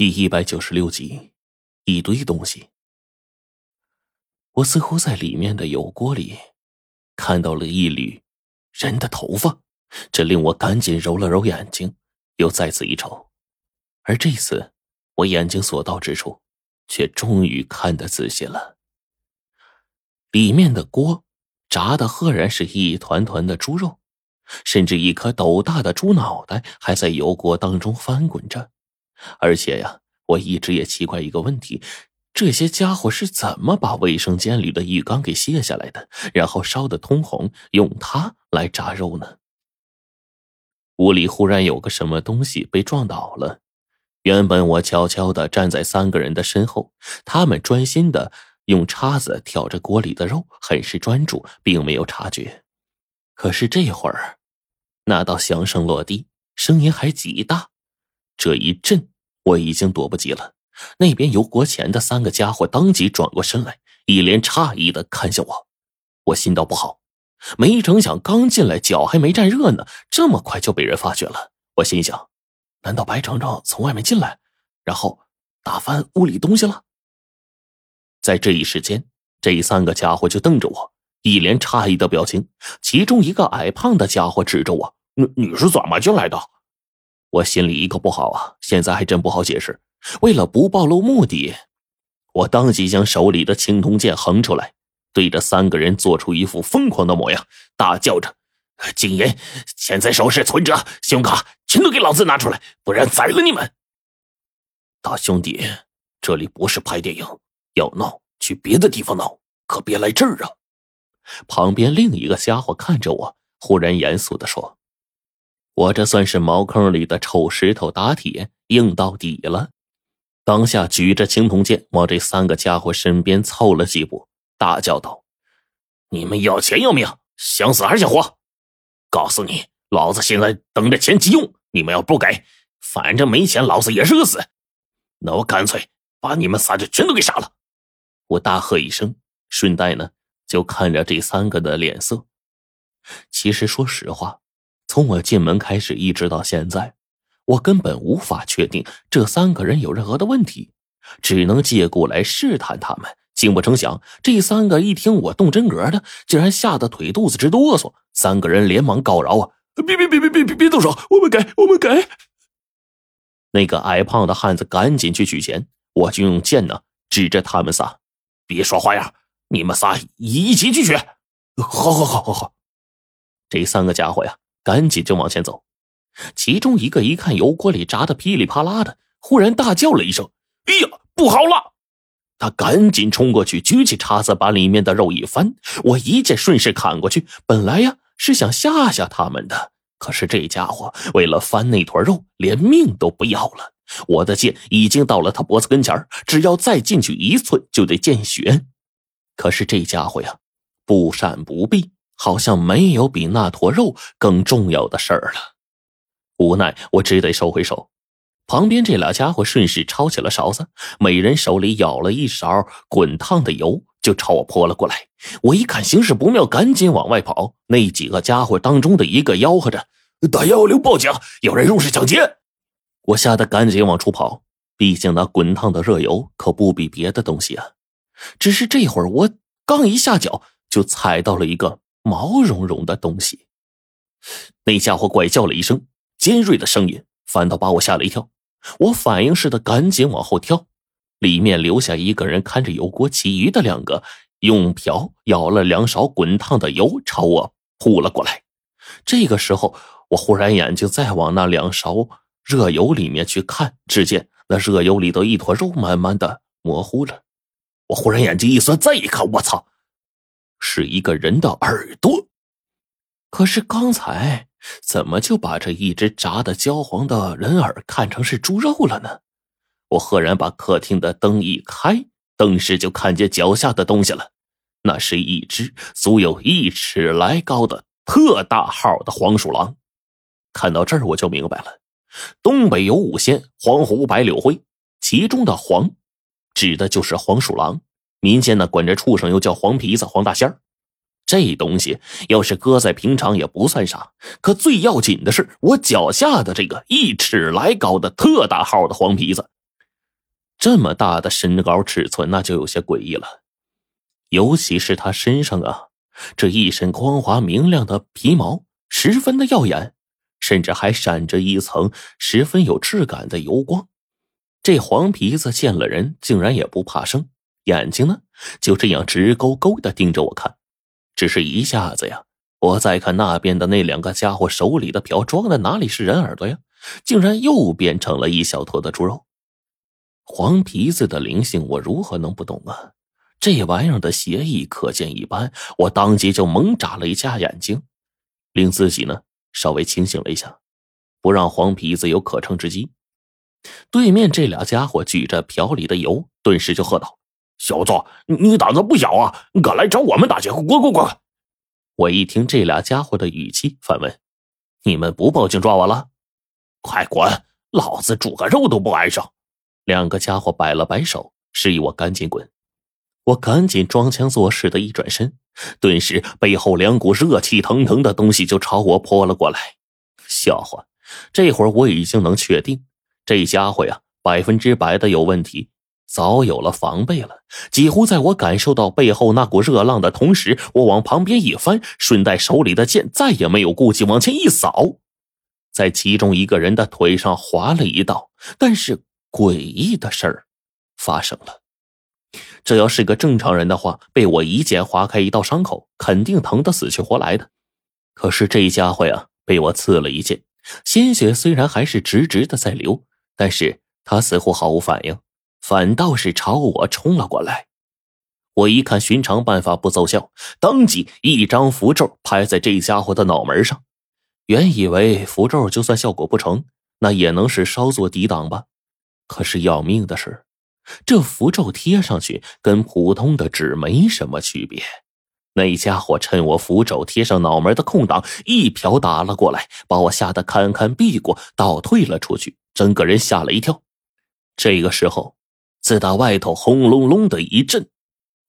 第一百九十六集，一堆东西。我似乎在里面的油锅里看到了一缕人的头发，这令我赶紧揉了揉眼睛，又再次一瞅。而这次，我眼睛所到之处，却终于看得仔细了。里面的锅炸的赫然是一团团的猪肉，甚至一颗斗大的猪脑袋还在油锅当中翻滚着。而且呀，我一直也奇怪一个问题：这些家伙是怎么把卫生间里的浴缸给卸下来的，然后烧得通红，用它来炸肉呢？屋里忽然有个什么东西被撞倒了。原本我悄悄的站在三个人的身后，他们专心的用叉子挑着锅里的肉，很是专注，并没有察觉。可是这会儿，那道响声落地，声音还极大。这一震，我已经躲不及了。那边油锅前的三个家伙当即转过身来，一脸诧异的看向我。我心道不好，没成想刚进来，脚还没站热呢，这么快就被人发觉了。我心想，难道白程程从外面进来，然后打翻屋里东西了？在这一时间，这三个家伙就瞪着我，一脸诧异的表情。其中一个矮胖的家伙指着我：“你你是怎么进来的？”我心里一个不好啊，现在还真不好解释。为了不暴露目的，我当即将手里的青铜剑横出来，对着三个人做出一副疯狂的模样，大叫着：“金银、现在首饰、存折、信用卡，全都给老子拿出来，不然宰了你们！”大兄弟，这里不是拍电影，要闹去别的地方闹，可别来这儿啊！旁边另一个家伙看着我，忽然严肃的说。我这算是茅坑里的臭石头打铁，硬到底了。当下举着青铜剑往这三个家伙身边凑了几步，大叫道：“你们要钱要命，想死还是想活？告诉你，老子现在等着钱急用。你们要不给，反正没钱，老子也是个死。那我干脆把你们仨就全都给杀了！”我大喝一声，顺带呢就看着这三个的脸色。其实说实话。从我进门开始，一直到现在，我根本无法确定这三个人有任何的问题，只能借故来试探他们。竟不成想，这三个一听我动真格的，竟然吓得腿肚子直哆嗦。三个人连忙告饶：“啊，别别别别别别别动手，我们给，我们给。”那个矮胖的汉子赶紧去取钱，我就用剑呢指着他们仨：“别耍花样，你们仨一起去取。”“好好好好好。”这三个家伙呀。赶紧就往前走，其中一个一看油锅里炸的噼里啪啦的，忽然大叫了一声：“哎呀，不好了！”他赶紧冲过去，举起叉子把里面的肉一翻。我一剑顺势砍过去，本来呀是想吓吓他们的，可是这家伙为了翻那坨肉，连命都不要了。我的剑已经到了他脖子跟前只要再进去一寸，就得见血。可是这家伙呀，不闪不避。好像没有比那坨肉更重要的事儿了，无奈我只得收回手。旁边这俩家伙顺势抄起了勺子，每人手里舀了一勺滚烫的油，就朝我泼了过来。我一看形势不妙，赶紧往外跑。那几个家伙当中的一个吆喝着：“打幺幺零报警，有人入室抢劫！”我吓得赶紧往出跑，毕竟那滚烫的热油可不比别的东西啊。只是这会儿我刚一下脚，就踩到了一个。毛茸茸的东西，那家伙怪叫了一声，尖锐的声音反倒把我吓了一跳。我反应似的赶紧往后跳，里面留下一个人看着油锅，其余的两个用瓢舀了两勺滚烫的油朝我扑了过来。这个时候，我忽然眼睛再往那两勺热油里面去看，只见那热油里头一坨肉慢慢的模糊了。我忽然眼睛一酸，再一看，我操！是一个人的耳朵，可是刚才怎么就把这一只炸的焦黄的人耳看成是猪肉了呢？我赫然把客厅的灯一开，顿时就看见脚下的东西了。那是一只足有一尺来高的特大号的黄鼠狼。看到这儿，我就明白了：东北有五仙，黄胡白柳灰，其中的黄，指的就是黄鼠狼。民间呢，管这畜生又叫黄皮子、黄大仙儿。这东西要是搁在平常也不算啥，可最要紧的是我脚下的这个一尺来高的特大号的黄皮子，这么大的身高尺寸，那就有些诡异了。尤其是他身上啊，这一身光滑明亮的皮毛，十分的耀眼，甚至还闪着一层十分有质感的油光。这黄皮子见了人，竟然也不怕生，眼睛呢就这样直勾勾的盯着我看。只是一下子呀，我再看那边的那两个家伙手里的瓢装的哪里是人耳朵呀，竟然又变成了一小坨的猪肉。黄皮子的灵性，我如何能不懂啊？这玩意儿的邪意可见一斑，我当即就猛眨了一下眼睛，令自己呢稍微清醒了一下，不让黄皮子有可乘之机。对面这俩家伙举着瓢里的油，顿时就喝道：“小子，你胆子不小啊，敢来找我们打劫！滚滚滚！”我一听这俩家伙的语气，反问：“你们不报警抓我了？快滚！老子煮个肉都不挨上！”两个家伙摆了摆手，示意我赶紧滚。我赶紧装腔作势的一转身，顿时背后两股热气腾腾的东西就朝我泼了过来。笑话，这会儿我已经能确定，这家伙呀百分之百的有问题，早有了防备了。几乎在我感受到背后那股热浪的同时，我往旁边一翻，顺带手里的剑再也没有顾忌，往前一扫，在其中一个人的腿上划了一道。但是。诡异的事儿发生了。这要是个正常人的话，被我一剑划开一道伤口，肯定疼得死去活来的。可是这家伙呀，被我刺了一剑，鲜血虽然还是直直的在流，但是他似乎毫无反应，反倒是朝我冲了过来。我一看寻常办法不奏效，当即一张符咒拍在这家伙的脑门上。原以为符咒就算效果不成，那也能是稍作抵挡吧。可是要命的是，这符咒贴上去跟普通的纸没什么区别。那家伙趁我符咒贴上脑门的空档，一瓢打了过来，把我吓得堪堪避过，倒退了出去，整个人吓了一跳。这个时候，自打外头轰隆隆的一阵，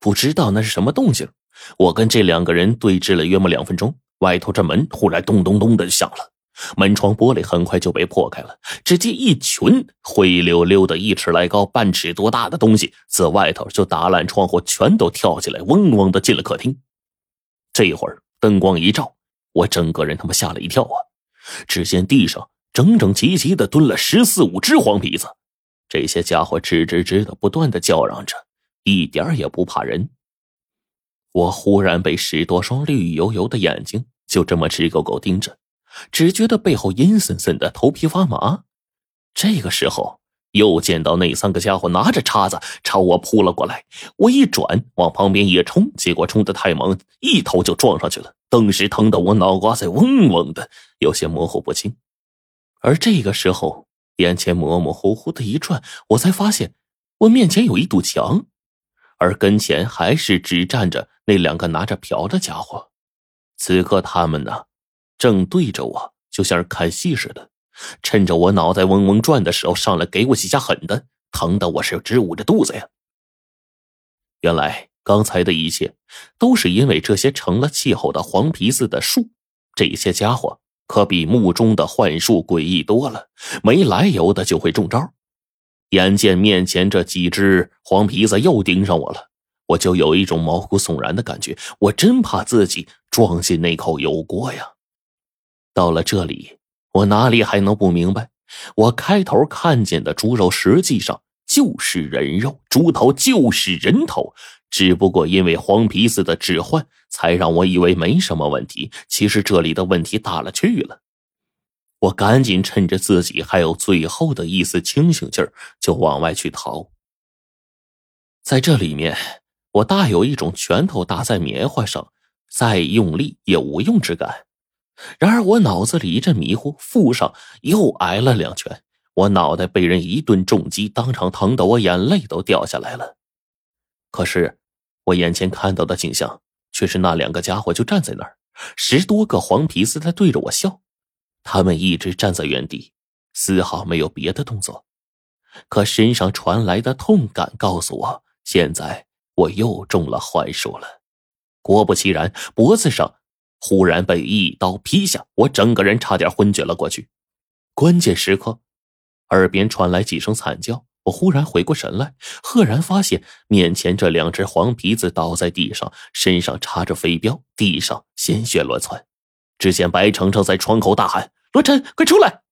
不知道那是什么动静。我跟这两个人对峙了约莫两分钟，外头这门忽然咚咚咚的响了。门窗玻璃很快就被破开了，只见一群灰溜溜的、一尺来高、半尺多大的东西自外头就打烂窗户，全都跳起来，嗡嗡的进了客厅。这会儿灯光一照，我整个人他妈吓了一跳啊！只见地上整整齐齐的蹲了十四五只黄皮子，这些家伙吱吱吱的不断的叫嚷着，一点也不怕人。我忽然被十多双绿油油的眼睛就这么直勾勾盯着。只觉得背后阴森森的，头皮发麻。这个时候，又见到那三个家伙拿着叉子朝我扑了过来。我一转，往旁边一冲，结果冲得太猛，一头就撞上去了。顿时疼得我脑瓜子嗡嗡的，有些模糊不清。而这个时候，眼前模模糊糊的一转，我才发现我面前有一堵墙，而跟前还是只站着那两个拿着瓢的家伙。此刻，他们呢？正对着我，就像是看戏似的，趁着我脑袋嗡嗡转的时候，上来给我几下狠的，疼的我是直捂着肚子呀。原来刚才的一切都是因为这些成了气候的黄皮子的树，这些家伙可比墓中的幻术诡异多了，没来由的就会中招。眼见面前这几只黄皮子又盯上我了，我就有一种毛骨悚然的感觉，我真怕自己撞进那口油锅呀。到了这里，我哪里还能不明白？我开头看见的猪肉实际上就是人肉，猪头就是人头，只不过因为黄皮子的置换，才让我以为没什么问题。其实这里的问题大了去了。我赶紧趁着自己还有最后的一丝清醒劲儿，就往外去逃。在这里面，我大有一种拳头打在棉花上，再用力也无用之感。然而我脑子里一阵迷糊，腹上又挨了两拳，我脑袋被人一顿重击，当场疼得我眼泪都掉下来了。可是我眼前看到的景象却是那两个家伙就站在那儿，十多个黄皮子在对着我笑，他们一直站在原地，丝毫没有别的动作。可身上传来的痛感告诉我，现在我又中了幻术了。果不其然，脖子上。忽然被一刀劈下，我整个人差点昏厥了过去。关键时刻，耳边传来几声惨叫，我忽然回过神来，赫然发现面前这两只黄皮子倒在地上，身上插着飞镖，地上鲜血乱窜。只见白程程在窗口大喊：“罗晨，快出来！”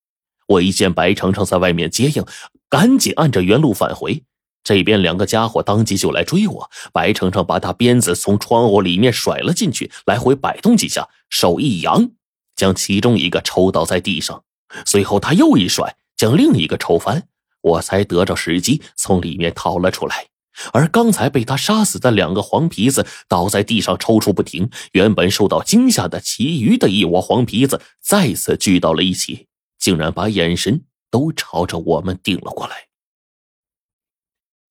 我一见白程程在外面接应，赶紧按着原路返回。这边两个家伙当即就来追我，白程程把他鞭子从窗户里面甩了进去，来回摆动几下，手一扬，将其中一个抽倒在地上，随后他又一甩，将另一个抽翻。我才得着时机从里面逃了出来，而刚才被他杀死的两个黄皮子倒在地上抽搐不停。原本受到惊吓的其余的一窝黄皮子再次聚到了一起，竟然把眼神都朝着我们盯了过来。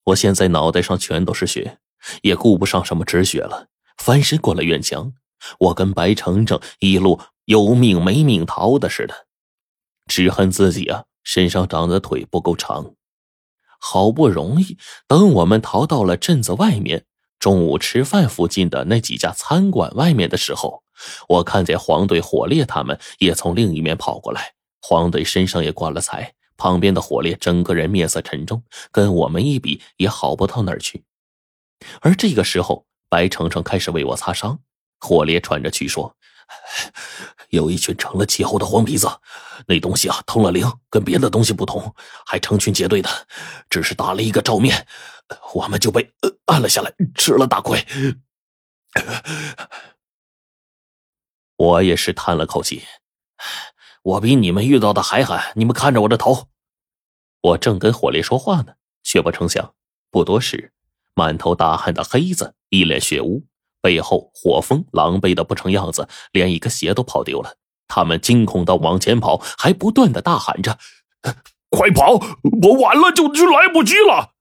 我现在脑袋上全都是血，也顾不上什么止血了，翻身过了院墙。我跟白程程一路有命没命逃的似的，只恨自己啊。身上长的腿不够长，好不容易等我们逃到了镇子外面，中午吃饭附近的那几家餐馆外面的时候，我看见黄队、火烈他们也从另一面跑过来。黄队身上也挂了彩，旁边的火烈整个人面色沉重，跟我们一比也好不到哪儿去。而这个时候，白程程开始为我擦伤，火烈喘着气说。有一群成了气候的黄皮子，那东西啊通了灵，跟别的东西不同，还成群结队的。只是打了一个照面，我们就被按了下来，吃了大亏。我也是叹了口气，我比你们遇到的还狠。你们看着我的头，我正跟火烈说话呢，却不成想，不多时，满头大汗的黑子一脸血污。背后，火风狼狈的不成样子，连一个鞋都跑丢了。他们惊恐的往前跑，还不断的大喊着：“快跑！我晚了就就来不及了。”